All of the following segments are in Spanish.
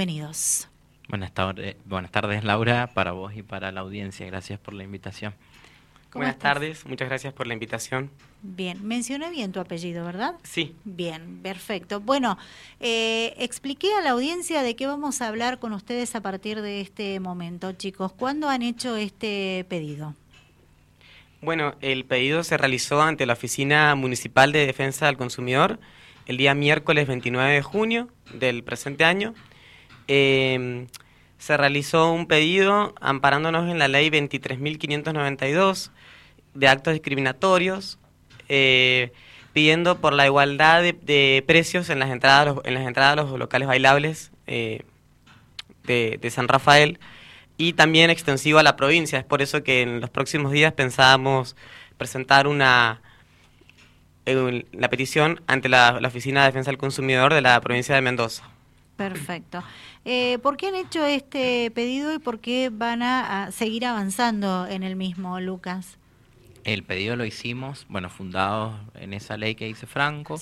bienvenidos. Buenas tardes, buenas tardes Laura, para vos y para la audiencia. Gracias por la invitación. Buenas tardes, muchas gracias por la invitación. Bien, mencioné bien tu apellido, ¿verdad? Sí. Bien, perfecto. Bueno, eh, expliqué a la audiencia de qué vamos a hablar con ustedes a partir de este momento, chicos. ¿Cuándo han hecho este pedido? Bueno, el pedido se realizó ante la Oficina Municipal de Defensa del Consumidor el día miércoles 29 de junio del presente año. Eh, se realizó un pedido amparándonos en la ley 23.592 de actos discriminatorios, eh, pidiendo por la igualdad de, precios en las entradas en las entradas a los locales bailables eh, de, San Rafael y también extensivo a la provincia. Es por eso que en los próximos días pensábamos presentar una la petición ante la Oficina de Defensa del Consumidor de la provincia de Mendoza. Perfecto. Eh, ¿Por qué han hecho este pedido y por qué van a, seguir avanzando en el mismo, Lucas? El pedido lo hicimos, bueno, fundado en esa ley que dice Franco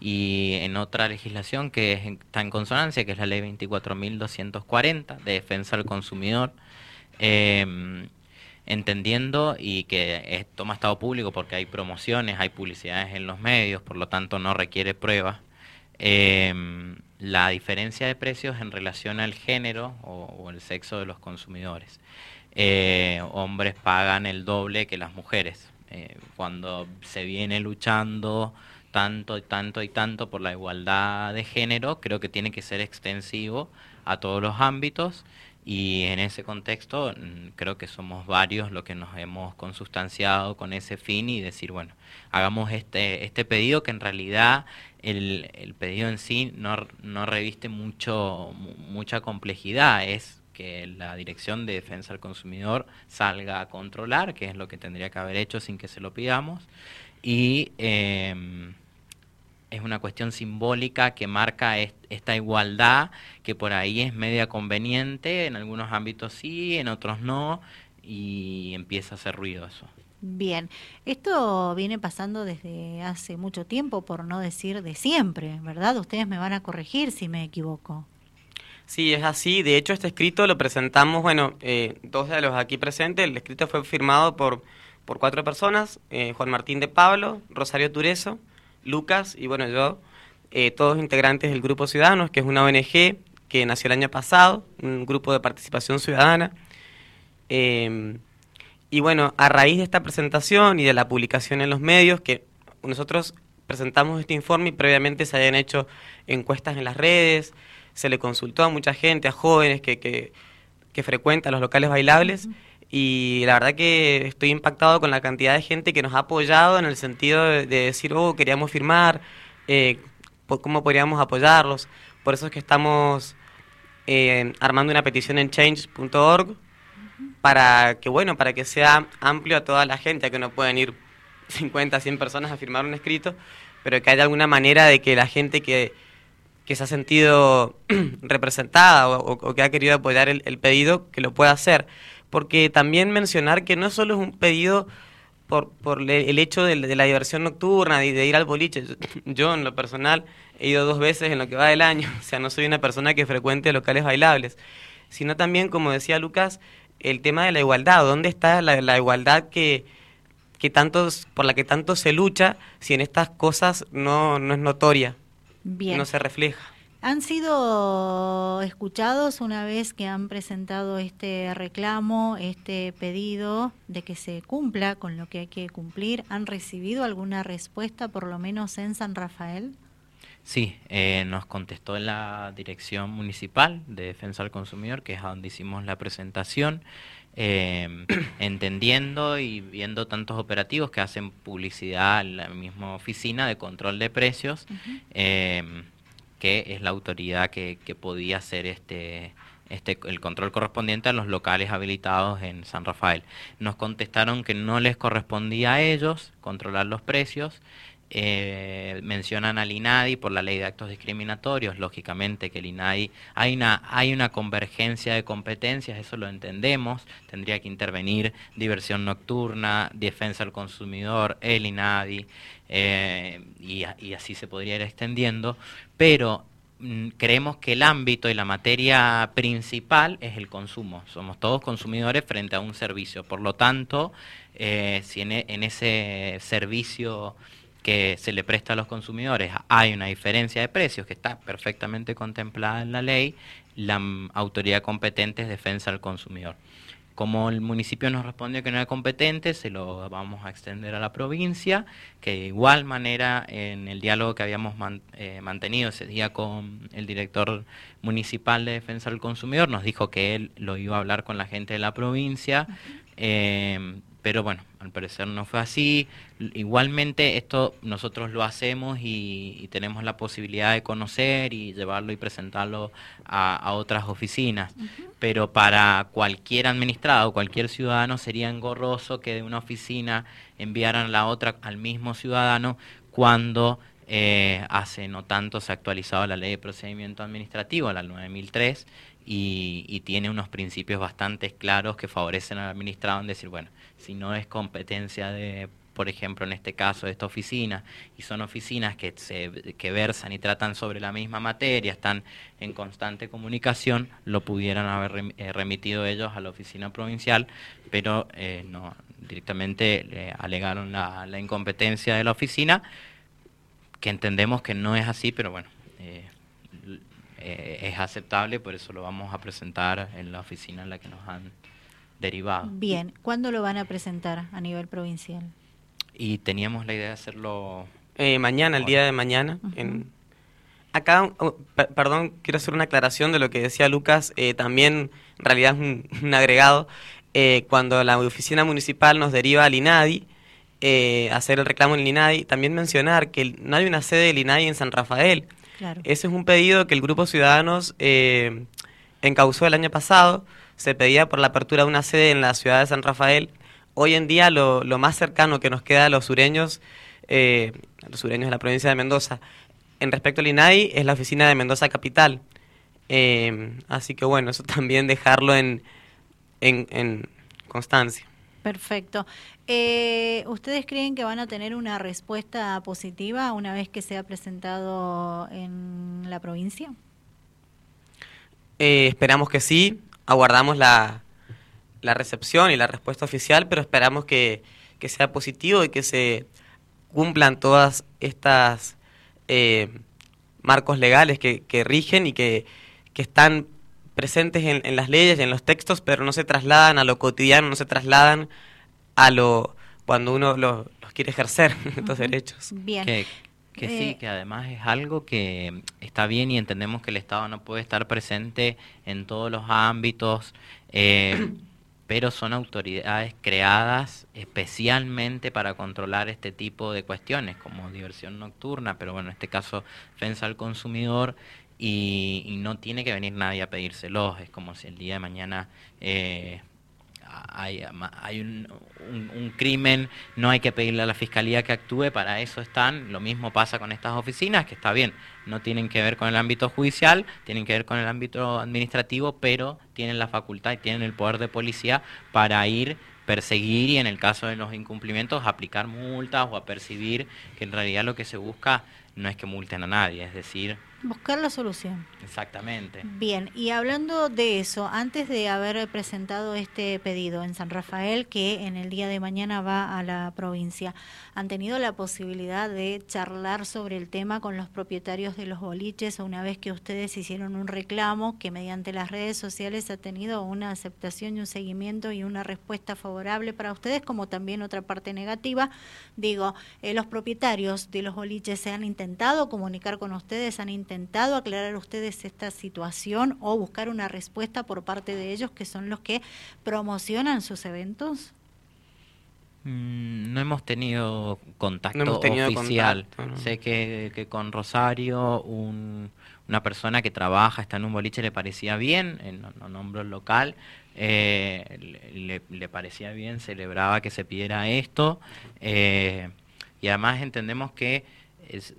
y en otra legislación que está en consonancia, que es la ley 24.240 de defensa del consumidor, em, entendiendo y que esto ha estado público porque hay promociones, hay publicidades en los medios, por lo tanto no requiere pruebas. Eh, la diferencia de precios en relación al género o, el sexo de los consumidores. Eh, hombres pagan el doble que las mujeres. Eh, cuando se viene luchando tanto y tanto y tanto por la igualdad de género, creo que tiene que ser extensivo a todos los ámbitos y en ese contexto mm, creo que somos varios los que nos hemos consustanciado con ese fin y decir, bueno, hagamos este, este pedido que en realidad el, el pedido en sí no, no reviste mucho, mucha complejidad, es que la Dirección de Defensa del Consumidor salga a controlar, que es lo que tendría que haber hecho sin que se lo pidamos, y em, es una cuestión simbólica que marca esta igualdad que por ahí es media conveniente, en algunos ámbitos sí, en otros no, y empieza a hacer ruido eso. Bien, esto viene pasando desde hace mucho tiempo, por no decir de siempre, ¿verdad? Ustedes me van a corregir si me equivoco. Sí, es así. De hecho, este escrito lo presentamos, bueno, eh, dos de los aquí presentes. El escrito fue firmado por, por cuatro personas, eh, Juan Martín de Pablo, Rosario Tureso, Lucas y bueno, yo, eh, todos integrantes del Grupo Ciudadanos, que es una ONG que nació el año pasado, un grupo de participación ciudadana. Eh, y bueno, a raíz de esta presentación y de la publicación en los medios, que nosotros presentamos este informe y previamente se habían hecho encuestas en las redes, se le consultó a mucha gente, a jóvenes que, que, frecuentan los locales bailables. Y la verdad que estoy impactado con la cantidad de gente que nos ha apoyado en el sentido de, decir, oh, queríamos firmar, eh, cómo podríamos apoyarlos. Por eso es que estamos eh, armando una petición en change.org para que, bueno, para que sea amplio a toda la gente, que no pueden ir 50, 100 personas a firmar un escrito, pero que haya alguna manera de que la gente que, que se ha sentido representada o, que ha querido apoyar el, pedido, que lo pueda hacer. Porque también mencionar que no solo es un pedido por, por el hecho de, la diversión nocturna, de, de, ir al boliche. Yo, en lo personal, he ido dos veces en lo que va del año, o sea, no soy una persona que frecuente locales bailables, sino también, como decía Lucas, el tema de la igualdad, ¿dónde está la, igualdad que, que tantos, por la que tanto se lucha si en estas cosas no, no es notoria, no se refleja? ¿Han sido escuchados una vez que han presentado este reclamo, este pedido de que se cumpla con lo que hay que cumplir? ¿Han recibido alguna respuesta, por lo menos en San Rafael? Sí, eh, nos contestó la Dirección Municipal de Defensa del Consumidor, que es a donde hicimos la presentación, em, entendiendo y viendo tantos operativos que hacen publicidad en la misma oficina de control de precios, que es la autoridad que, que podía hacer este, este, el control correspondiente a los locales habilitados en San Rafael. Nos contestaron que no les correspondía a ellos controlar los precios, eh, mencionan al INADI por la ley de actos discriminatorios, lógicamente que el INADI, hay una, hay una convergencia de competencias, eso lo entendemos, tendría que intervenir diversión nocturna, defensa del consumidor, el INADI, eh, y, y así se podría ir extendiendo, pero mm, creemos que el ámbito y la materia principal es el consumo. Somos todos consumidores frente a un servicio. Por lo tanto, eh, si en, ese servicio que se le presta a los consumidores hay una diferencia de precios que está perfectamente contemplada en la ley, la autoridad competente es defensa del consumidor. Como el municipio nos respondió que no era competente, se lo vamos a extender a la provincia, que de igual manera en el diálogo que habíamos eh, mantenido ese día con el director municipal de defensa del consumidor, nos dijo que él lo iba a hablar con la gente de la provincia. Eh, pero bueno, al parecer no fue así. Igualmente esto nosotros lo hacemos y, tenemos la posibilidad de conocer y llevarlo y presentarlo a, otras oficinas, pero para cualquier administrado, cualquier ciudadano sería engorroso que de una oficina enviaran la otra al mismo ciudadano cuando eh, hace no tanto se ha actualizado la ley de procedimiento administrativo, la 9003, y, tiene unos principios bastante claros que favorecen al administrado en decir, bueno, si no es competencia de, por ejemplo, en este caso de esta oficina, y son oficinas que, se, que versan y tratan sobre la misma materia, están en constante comunicación, lo pudieran haber eh, remitido ellos a la oficina provincial, pero eh, no directamente le alegaron la, la, incompetencia de la oficina, que entendemos que no es así, pero bueno. Eh, es aceptable, por eso lo vamos a presentar en la oficina en la que nos han derivado. Bien, ¿cuándo lo van a presentar a nivel provincial? Y teníamos la idea de hacerlo... Eh, mañana, el día de mañana. en... Acá, oh, perdón, quiero hacer una aclaración de lo que decía Lucas, eh, también en realidad es un, agregado. Eh, cuando la oficina municipal nos deriva al INADI, hacer el reclamo en el INADI, también mencionar que no hay una sede del INADI en San Rafael. Claro. Ese es un pedido que el Grupo Ciudadanos encausó el año pasado se pedía por la apertura de una sede en la ciudad de San Rafael. Hoy en día lo, más cercano que nos queda a los sureños, eh, los sureños de la provincia de Mendoza, en respecto al INAI, es la oficina de Mendoza Capital. Eh, así que bueno, eso también dejarlo en, en, constancia. Perfecto. Eh, ¿Ustedes creen que van a tener una respuesta positiva una vez que sea presentado en la provincia? esperamos que sí aguardamos la, la recepción y la respuesta oficial, pero esperamos que, sea positivo y que se cumplan todas estas eh, marcos legales que, que, rigen y que, que están presentes en, en, las leyes y en los textos, pero no se trasladan a lo cotidiano, no se trasladan a lo cuando uno los quiere ejercer, estos derechos. Bien. Que, que sí, eh, que además es algo que está bien y entendemos que el Estado no puede estar presente en todos los ámbitos, eh, pero son autoridades creadas especialmente para controlar este tipo de cuestiones, como diversión nocturna, pero bueno, en este caso, defensa al consumidor, y, y no tiene que venir nadie a pedírselos, es como si el día de mañana... Eh, hay, un, un, crimen, no hay que pedirle a la fiscalía que actúe, para eso están. Lo mismo pasa con estas oficinas, que está bien, no tienen que ver con el ámbito judicial, tienen que ver con el ámbito administrativo, pero tienen la facultad y tienen el poder de policía para ir perseguir y en el caso de los incumplimientos aplicar multas o a percibir que en realidad lo que se busca no es que multen a nadie, es decir, Buscar la solución. Exactamente. Bien, y hablando de eso, antes de haber presentado este pedido en San Rafael, que en el día de mañana va a la provincia, ¿han tenido la posibilidad de charlar sobre el tema con los propietarios de los boliches una vez que ustedes hicieron un reclamo que mediante las redes sociales ha tenido una aceptación y un seguimiento y una respuesta favorable para ustedes, como también otra parte negativa? Digo, eh, los propietarios de los boliches se han intentado comunicar con ustedes, han intentado intentado aclarar ustedes esta situación o buscar una respuesta por parte de ellos que son los que promocionan sus eventos? Mm, no hemos tenido contacto oficial. Sé que, que, con Rosario una persona que trabaja, está en un boliche, le parecía bien, no, nombro el local, eh, le, le, parecía bien, celebraba que se pidiera esto. Eh, y además entendemos que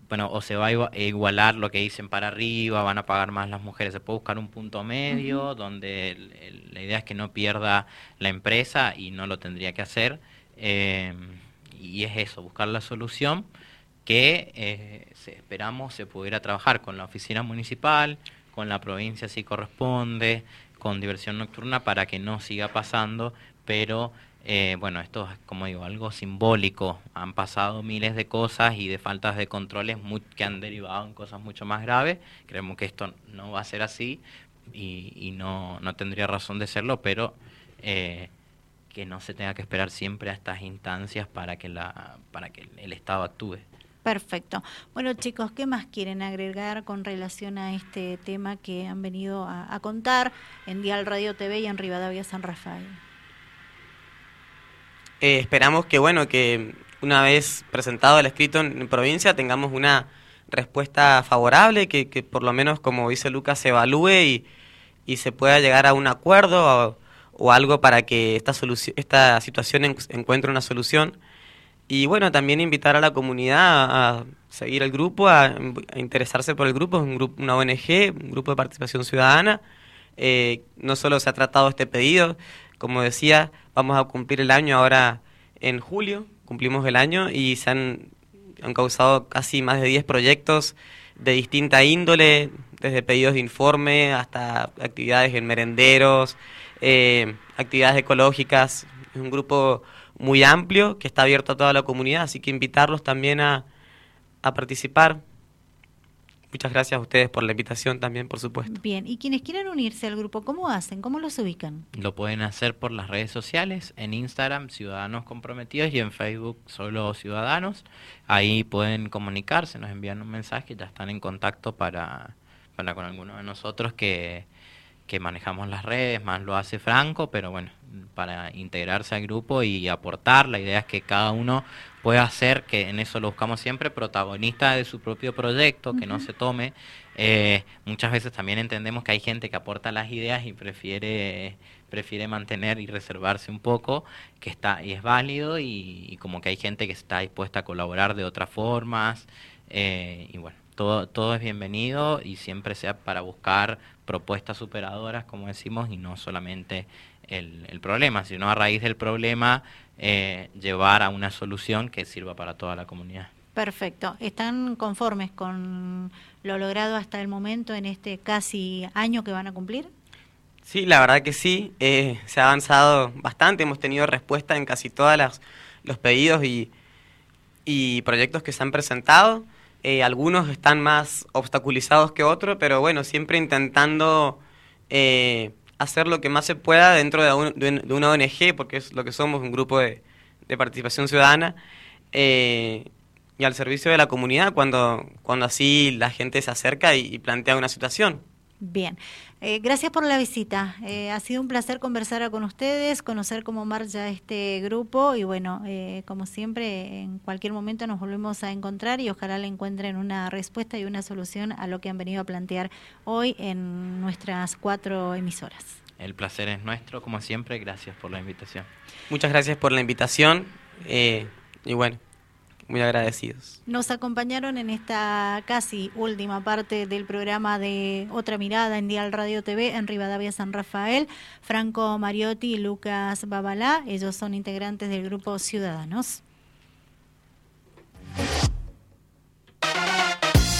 bueno, o se va a igualar lo que dicen para arriba, van a pagar más las mujeres, se puede buscar un punto medio donde la idea es que no pierda la empresa y no lo tendría que hacer. Eh, y es eso, buscar la solución. que eh, esperamos se pudiera trabajar con la oficina municipal, con la provincia si corresponde, con diversión nocturna para que no siga pasando, pero eh, bueno, esto es como digo, algo simbólico. Han pasado miles de cosas y de faltas de controles que han derivado en cosas mucho más graves. Creemos que esto no va a ser así y, no, no, tendría razón de serlo, pero eh, que no se tenga que esperar siempre a estas instancias para que, la, para que el Estado actúe. Perfecto. Bueno, chicos, ¿qué más quieren agregar con relación a este tema que han venido a, contar en Dial Radio TV y en Rivadavia San Rafael? Eh, esperamos que, bueno, que una vez presentado el escrito en, provincia tengamos una respuesta favorable, que, por lo menos, como dice Lucas, se evalúe y, y se pueda llegar a un acuerdo o, algo para que esta, esta situación encuentre una solución. Y bueno, también invitar a la comunidad a seguir el grupo, a, interesarse por el grupo, es un grupo, una ONG, un grupo de participación ciudadana. Eh, no solo se ha tratado este pedido, como decía, vamos a cumplir el año ahora en julio, cumplimos el año y se han, han causado casi más de 10 proyectos de distinta índole, desde pedidos de informe hasta actividades en merenderos, eh, actividades ecológicas. Es un grupo muy amplio que está abierto a toda la comunidad, así que invitarlos también a, a participar. Muchas gracias a ustedes por la invitación también, por supuesto. Bien, y quienes quieran unirse al grupo, ¿cómo hacen? ¿Cómo los ubican? Lo pueden hacer por las redes sociales, en Instagram Ciudadanos Comprometidos y en Facebook Solo Ciudadanos. Ahí pueden comunicarse, nos envían un mensaje, ya están en contacto para, para con alguno de nosotros que, que manejamos las redes, más lo hace Franco, pero bueno, para integrarse al grupo y aportar, la idea es que cada uno pueda ser, que en eso lo buscamos siempre, protagonista de su propio proyecto, que no se tome. Eh, muchas veces también entendemos que hay gente que aporta las ideas y prefiere prefiere mantener y reservarse un poco, que está y es válido y, como que hay gente que está dispuesta a colaborar de otras formas eh, y bueno todo, todo es bienvenido y siempre sea para buscar propuestas superadoras, como decimos, y no solamente el, el problema, sino a raíz del problema eh, llevar a una solución que sirva para toda la comunidad. Perfecto. ¿Están conformes con lo logrado hasta el momento en este casi año que van a cumplir? Sí, la verdad que sí. Eh, se ha avanzado bastante. Hemos tenido respuesta en casi todos los pedidos y, y proyectos que se han presentado. Eh, algunos están más obstaculizados que otros, pero bueno, siempre intentando eh, hacer lo que más se pueda dentro de, una ONG, porque es lo que somos, un grupo de, participación ciudadana, eh, y al servicio de la comunidad cuando, cuando así la gente se acerca y plantea una situación. Bien, eh, gracias por la visita. Eh, ha sido un placer conversar con ustedes, conocer cómo marcha este grupo y bueno, eh, como siempre, en cualquier momento nos volvemos a encontrar y ojalá le encuentren una respuesta y una solución a lo que han venido a plantear hoy en nuestras cuatro emisoras. El placer es nuestro, como siempre. Gracias por la invitación. Muchas gracias por la invitación y bueno muy agradecidos. Nos acompañaron en esta casi última parte del programa de Otra Mirada en Dial Radio TV en Rivadavia San Rafael, Franco Mariotti y Lucas Babalá. Ellos son integrantes del grupo Ciudadanos.